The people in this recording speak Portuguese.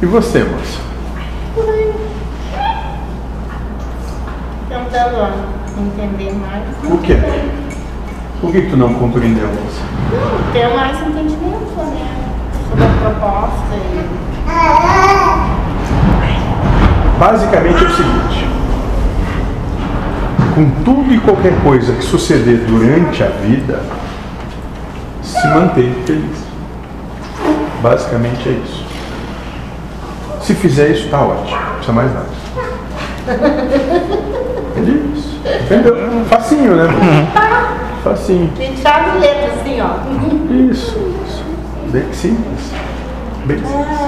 E você, moça? Tentando entender mais. O que? Por que tu não compreendeu, moça? Não, ter mais entendimento, né? Sobre a proposta e. Basicamente é o seguinte: com tudo e qualquer coisa que suceder durante a vida, se manter feliz. Basicamente é isso. Se fizer isso, tá ótimo. Não precisa mais nada. É isso. Entendeu? Facinho, né? Facinho. De chave e letra, assim, ó. Isso, isso. Bem simples. Bem simples.